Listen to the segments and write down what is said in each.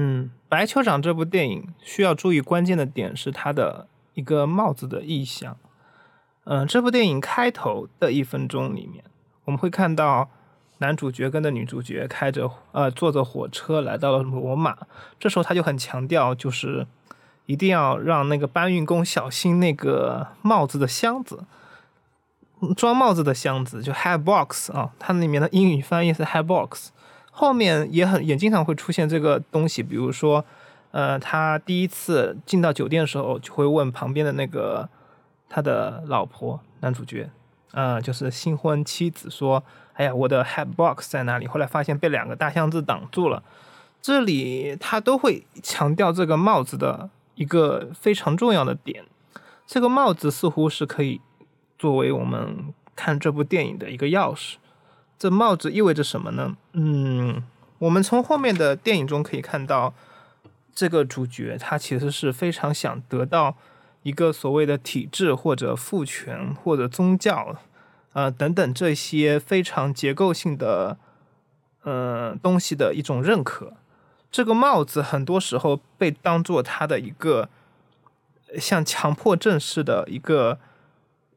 嗯，白酋长这部电影需要注意关键的点是它的一个帽子的意象。嗯，这部电影开头的一分钟里面，我们会看到男主角跟着女主角开着呃坐着火车来到了罗马，这时候他就很强调，就是一定要让那个搬运工小心那个帽子的箱子，装帽子的箱子就 hat box 啊，它里面的英语翻译是 hat box。后面也很也经常会出现这个东西，比如说，呃，他第一次进到酒店的时候，就会问旁边的那个他的老婆男主角，呃，就是新婚妻子说：“哎呀，我的 hat box 在哪里？”后来发现被两个大箱子挡住了。这里他都会强调这个帽子的一个非常重要的点，这个帽子似乎是可以作为我们看这部电影的一个钥匙。这帽子意味着什么呢？嗯，我们从后面的电影中可以看到，这个主角他其实是非常想得到一个所谓的体制或者父权或者宗教，呃等等这些非常结构性的呃东西的一种认可。这个帽子很多时候被当做他的一个像强迫症似的一个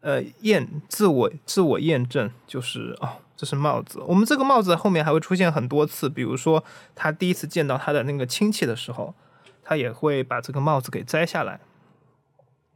呃验自我自我验证，就是哦。这是帽子，我们这个帽子后面还会出现很多次，比如说他第一次见到他的那个亲戚的时候，他也会把这个帽子给摘下来，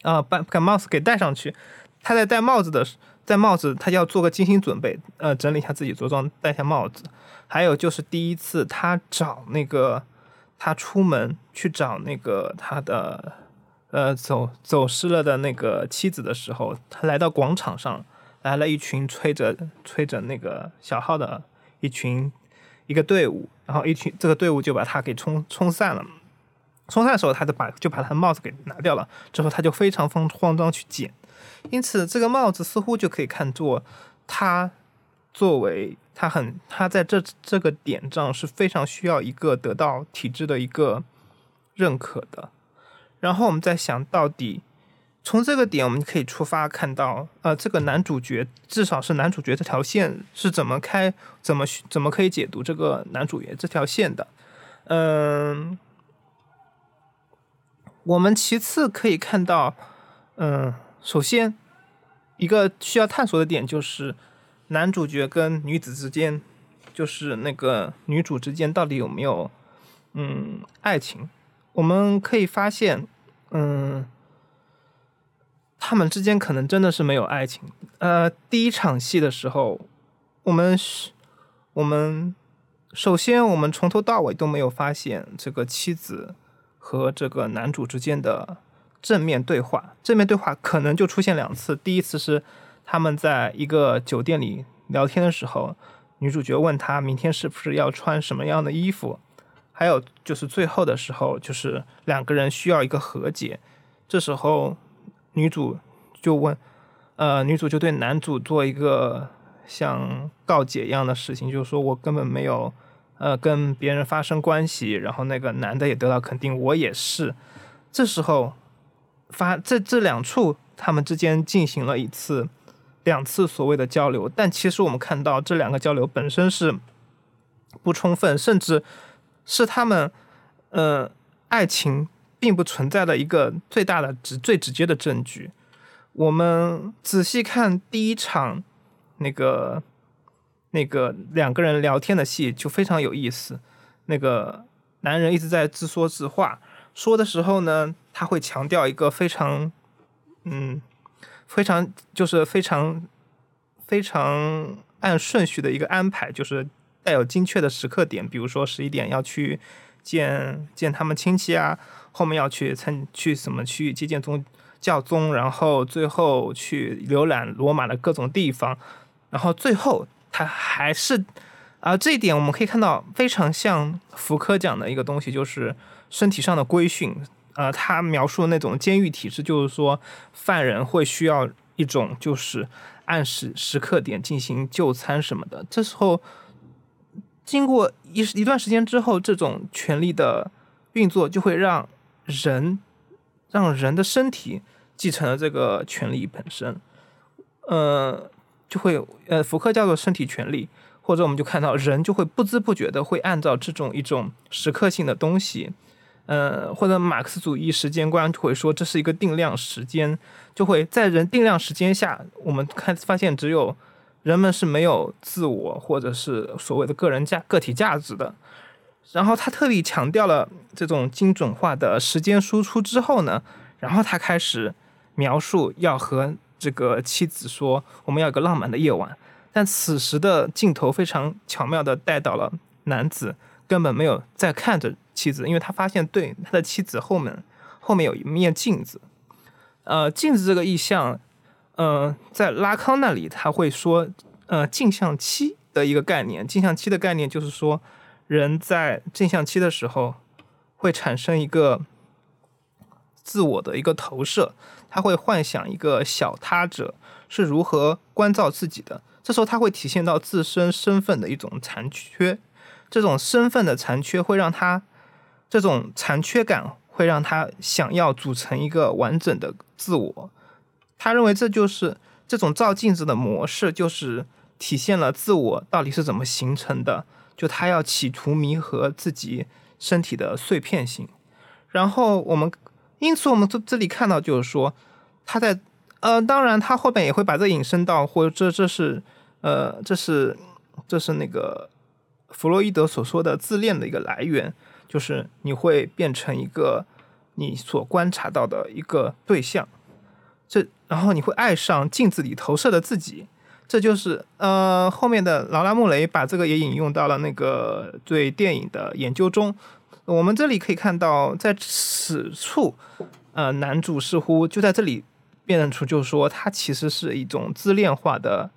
啊，把把帽子给戴上去。他在戴帽子的戴帽子，他要做个精心准备，呃，整理一下自己着装，戴下帽子。还有就是第一次他找那个他出门去找那个他的呃走走失了的那个妻子的时候，他来到广场上。来了一群吹着吹着那个小号的一群一个队伍，然后一群这个队伍就把他给冲冲散了。冲散的时候，他就把就把他的帽子给拿掉了。之后他就非常慌慌张去捡。因此，这个帽子似乎就可以看作他作为他很他在这这个点上是非常需要一个得到体制的一个认可的。然后我们再想到底。从这个点，我们可以出发看到，呃，这个男主角至少是男主角这条线是怎么开，怎么怎么可以解读这个男主角这条线的？嗯，我们其次可以看到，嗯，首先一个需要探索的点就是男主角跟女子之间，就是那个女主之间到底有没有嗯爱情？我们可以发现，嗯。他们之间可能真的是没有爱情。呃，第一场戏的时候，我们是，我们首先我们从头到尾都没有发现这个妻子和这个男主之间的正面对话。正面对话可能就出现两次。第一次是他们在一个酒店里聊天的时候，女主角问他明天是不是要穿什么样的衣服。还有就是最后的时候，就是两个人需要一个和解，这时候。女主就问，呃，女主就对男主做一个像告解一样的事情，就是说我根本没有，呃，跟别人发生关系，然后那个男的也得到肯定，我也是。这时候发这这两处他们之间进行了一次两次所谓的交流，但其实我们看到这两个交流本身是不充分，甚至是他们，呃，爱情。并不存在的一个最大的、直最直接的证据。我们仔细看第一场那个那个两个人聊天的戏，就非常有意思。那个男人一直在自说自话，说的时候呢，他会强调一个非常嗯非常就是非常非常按顺序的一个安排，就是带有精确的时刻点。比如说十一点要去见见他们亲戚啊。后面要去参去什么去接见宗教宗，然后最后去浏览罗马的各种地方，然后最后他还是啊这一点我们可以看到非常像福柯讲的一个东西，就是身体上的规训。呃，他描述那种监狱体制，就是说犯人会需要一种就是按时时刻点进行就餐什么的。这时候经过一一段时间之后，这种权力的运作就会让。人让人的身体继承了这个权利本身，呃，就会呃，福克叫做身体权利，或者我们就看到人就会不知不觉的会按照这种一种时刻性的东西，呃，或者马克思主义时间观就会说这是一个定量时间，就会在人定量时间下，我们看发现只有人们是没有自我或者是所谓的个人价个体价值的。然后他特地强调了这种精准化的时间输出之后呢，然后他开始描述要和这个妻子说我们要有个浪漫的夜晚。但此时的镜头非常巧妙地带到了男子根本没有在看着妻子，因为他发现对他的妻子后面后面有一面镜子，呃，镜子这个意象，呃，在拉康那里他会说，呃，镜像期的一个概念，镜像期的概念就是说，人在镜像期的时候会产生一个自我的一个投射，他会幻想一个小他者是如何关照自己的。这时候，他会体现到自身身份的一种残缺，这种身份的残缺会让他，这种残缺感会让他想要组成一个完整的自我。他认为这就是这种照镜子的模式，就是体现了自我到底是怎么形成的。就他要企图弥合自己身体的碎片性。然后我们，因此我们这这里看到就是说，他在呃，当然他后面也会把这引申到，或者这这是。呃，这是这是那个弗洛伊德所说的自恋的一个来源，就是你会变成一个你所观察到的一个对象，这然后你会爱上镜子里投射的自己，这就是呃后面的劳拉穆雷把这个也引用到了那个对电影的研究中。我们这里可以看到，在此处，呃，男主似乎就在这里辨认出，就是说他其实是一种自恋化的。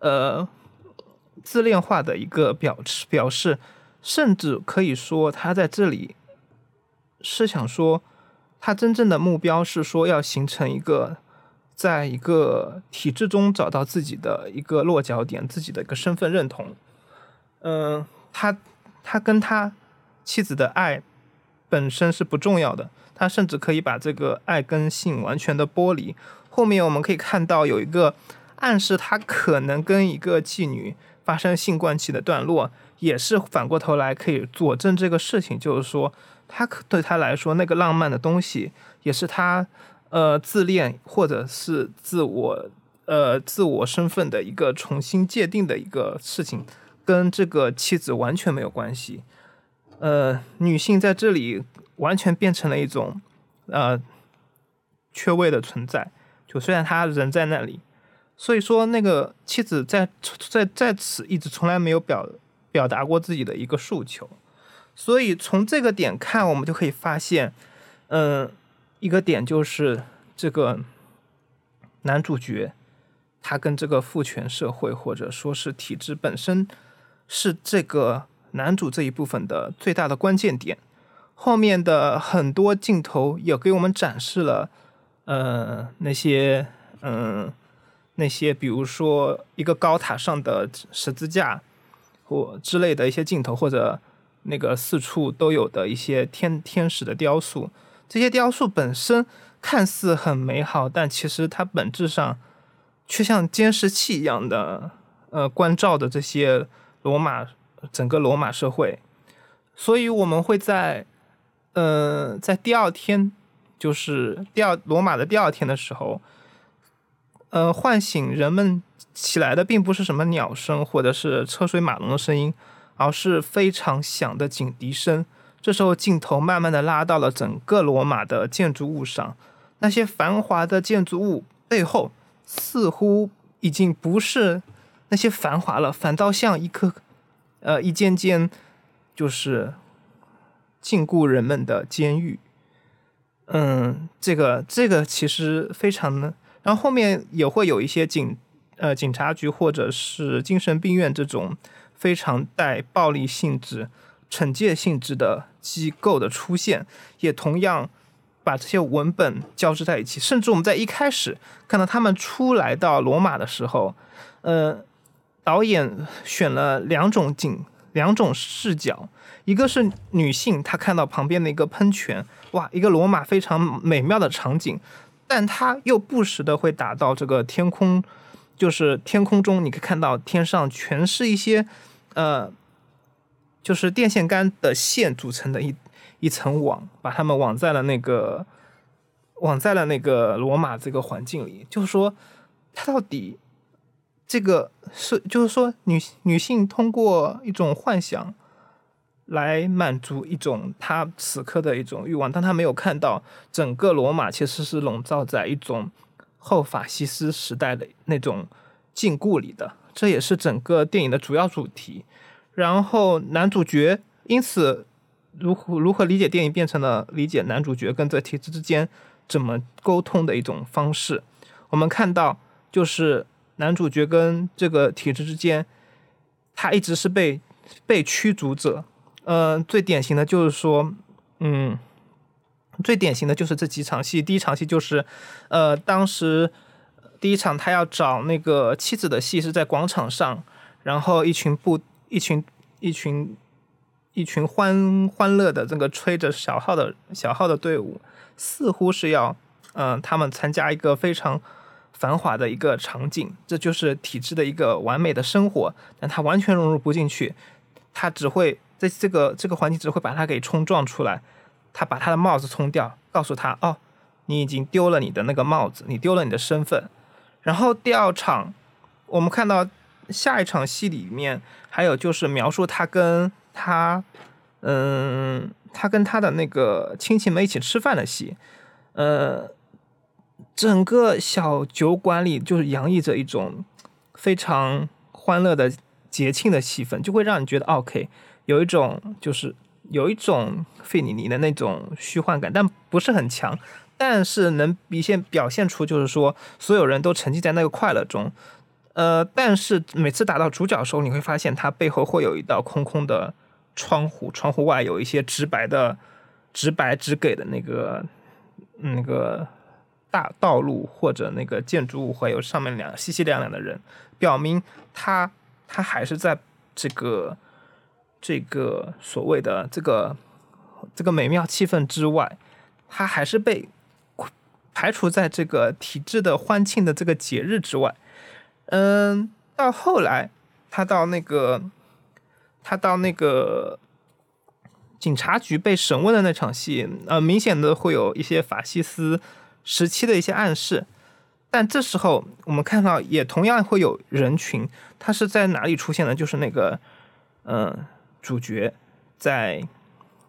呃，自恋化的一个表示，表示，甚至可以说，他在这里是想说，他真正的目标是说要形成一个，在一个体制中找到自己的一个落脚点，自己的一个身份认同。嗯，他他跟他妻子的爱本身是不重要的，他甚至可以把这个爱跟性完全的剥离。后面我们可以看到有一个。暗示他可能跟一个妓女发生性关系的段落，也是反过头来可以佐证这个事情。就是说，他对他来说，那个浪漫的东西，也是他呃自恋或者是自我呃自我身份的一个重新界定的一个事情，跟这个妻子完全没有关系。呃，女性在这里完全变成了一种呃缺位的存在。就虽然他人在那里。所以说，那个妻子在在在此一直从来没有表表达过自己的一个诉求，所以从这个点看，我们就可以发现，嗯，一个点就是这个男主角他跟这个父权社会或者说是体制本身是这个男主这一部分的最大的关键点。后面的很多镜头也给我们展示了，呃，那些嗯。那些比如说一个高塔上的十字架，或之类的一些镜头，或者那个四处都有的一些天天使的雕塑，这些雕塑本身看似很美好，但其实它本质上却像监视器一样的，呃，关照的这些罗马整个罗马社会。所以我们会在，呃，在第二天，就是第二罗马的第二天的时候。呃，唤醒人们起来的并不是什么鸟声或者是车水马龙的声音，而是非常响的警笛声。这时候，镜头慢慢的拉到了整个罗马的建筑物上，那些繁华的建筑物背后，似乎已经不是那些繁华了，反倒像一颗，呃，一间间就是禁锢人们的监狱。嗯，这个这个其实非常的。然后后面也会有一些警，呃，警察局或者是精神病院这种非常带暴力性质、惩戒性质的机构的出现，也同样把这些文本交织在一起。甚至我们在一开始看到他们出来到罗马的时候，呃，导演选了两种景、两种视角，一个是女性，她看到旁边的一个喷泉，哇，一个罗马非常美妙的场景。但他又不时的会打到这个天空，就是天空中你可以看到天上全是一些呃，就是电线杆的线组成的一一层网，把它们网在了那个网在了那个罗马这个环境里。就是说，它到底这个是就是说女女性通过一种幻想来满足一种他此刻的一种欲望，但他没有看到整个罗马其实是笼罩在一种。后法西斯时代的那种禁锢里的，这也是整个电影的主要主题。然后男主角因此如何如何理解电影，变成了理解男主角跟这体制之间怎么沟通的一种方式。我们看到，就是男主角跟这个体制之间，他一直是被被驱逐者。嗯，最典型的就是说，嗯。最典型的就是这几场戏，第一场戏就是，呃，当时第一场他要找那个妻子的戏是在广场上，然后一群不一群一群一群欢欢乐的这个吹着小号的小号的队伍，似乎是要嗯他们参加一个非常繁华的一个场景，这就是体制的一个完美的生活，但他完全融入不进去，他只会在这个这个环境只会把他给冲撞出来。他把他的帽子冲掉，告诉他：“哦，你已经丢了你的那个帽子，你丢了你的身份。”然后第二场，我们看到下一场戏里面，还有就是描述他跟他，嗯，他跟他的那个亲戚们一起吃饭的戏。呃，整个小酒馆里就是洋溢着一种非常欢乐的节庆的气氛，就会让你觉得 OK，有一种就是。有一种费里尼的那种虚幻感，但不是很强，但是能比现表现出就是说所有人都沉浸在那个快乐中，呃，但是每次打到主角的时候，你会发现他背后会有一道空空的窗户，窗户外有一些直白的、直白直给的那个那个大道路或者那个建筑物，会有上面两稀稀亮亮的人，表明他他还是在这个。这个所谓的这个这个美妙气氛之外，他还是被排除在这个体制的欢庆的这个节日之外。嗯，到后来他到那个他到那个警察局被审问的那场戏，呃，明显的会有一些法西斯时期的一些暗示。但这时候我们看到，也同样会有人群，他是在哪里出现的？就是那个，嗯。主角在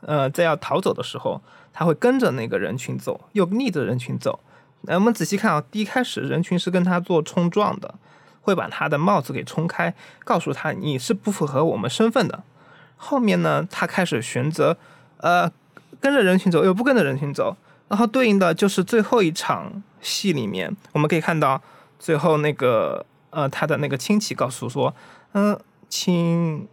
呃在要逃走的时候，他会跟着那个人群走，又逆着人群走。那我们仔细看啊，第一开始人群是跟他做冲撞的，会把他的帽子给冲开，告诉他你是不符合我们身份的。后面呢，他开始选择呃跟着人群走，又不跟着人群走。然后对应的就是最后一场戏里面，我们可以看到最后那个呃他的那个亲戚告诉说，嗯，请。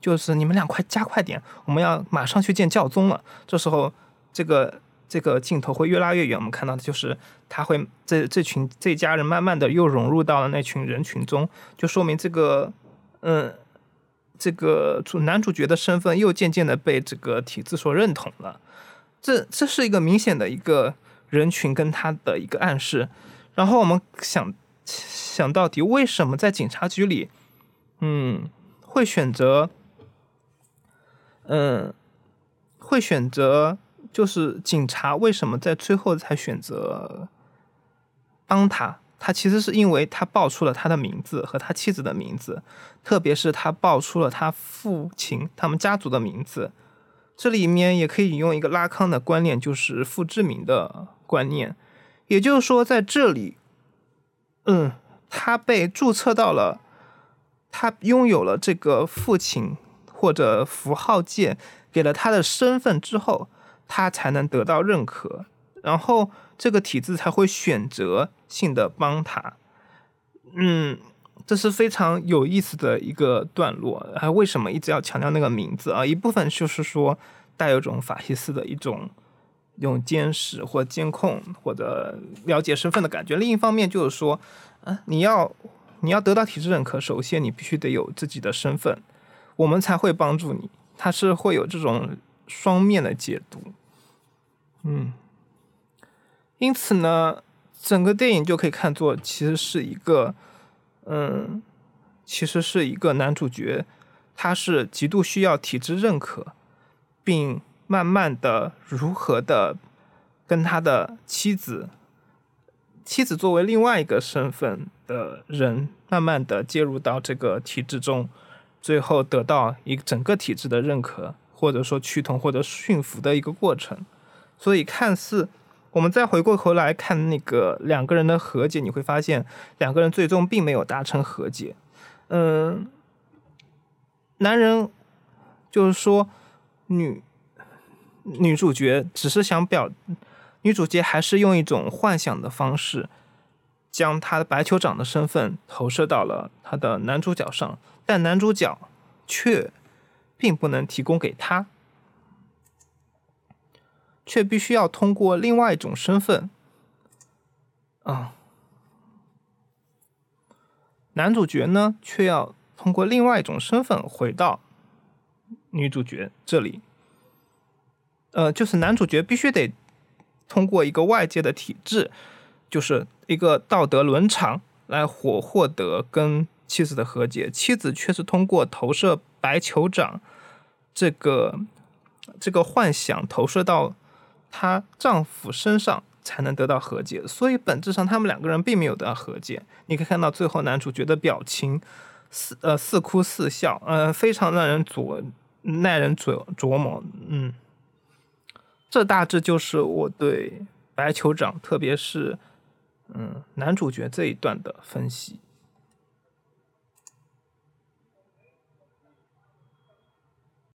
就是你们俩快加快点，我们要马上去见教宗了。这时候，这个这个镜头会越拉越远，我们看到的就是他会这这群这家人慢慢的又融入到了那群人群中，就说明这个嗯，这个主男主角的身份又渐渐的被这个体制所认同了。这这是一个明显的一个人群跟他的一个暗示。然后我们想想到底为什么在警察局里，嗯，会选择。嗯，会选择就是警察为什么在最后才选择帮他？他其实是因为他报出了他的名字和他妻子的名字，特别是他报出了他父亲他们家族的名字。这里面也可以引用一个拉康的观念，就是父之名的观念。也就是说，在这里，嗯，他被注册到了，他拥有了这个父亲。或者符号界给了他的身份之后，他才能得到认可，然后这个体制才会选择性的帮他。嗯，这是非常有意思的一个段落。还为什么一直要强调那个名字啊？一部分就是说带有种法西斯的一种用监视或监控或者了解身份的感觉。另一方面就是说，啊，你要你要得到体制认可，首先你必须得有自己的身份。我们才会帮助你，它是会有这种双面的解读，嗯，因此呢，整个电影就可以看作其实是一个，嗯，其实是一个男主角，他是极度需要体制认可，并慢慢的如何的跟他的妻子，妻子作为另外一个身份的人，慢慢的介入到这个体制中，最后得到一整个体制的认可，或者说趋同或者驯服的一个过程，所以看似。我们再回过头来看那个两个人的和解，你会发现两个人最终并没有达成和解。嗯，男人就是说女女主角只是想表，女主角还是用一种幻想的方式，将他的白酋长的身份投射到了他的男主角上，但男主角却并不能提供给他。却必须要通过另外一种身份，啊，男主角呢，却要通过另外一种身份回到女主角这里，呃，就是男主角必须得通过一个外界的体制，就是一个道德伦常来获获得跟妻子的和解，妻子却是通过投射白酋长这个这个幻想投射到。她丈夫身上才能得到和解，所以本质上他们两个人并没有得到和解。你可以看到最后男主角的表情，似呃似哭似笑，呃非常让人琢耐人琢琢磨。嗯，这大致就是我对白酋长，特别是嗯男主角这一段的分析。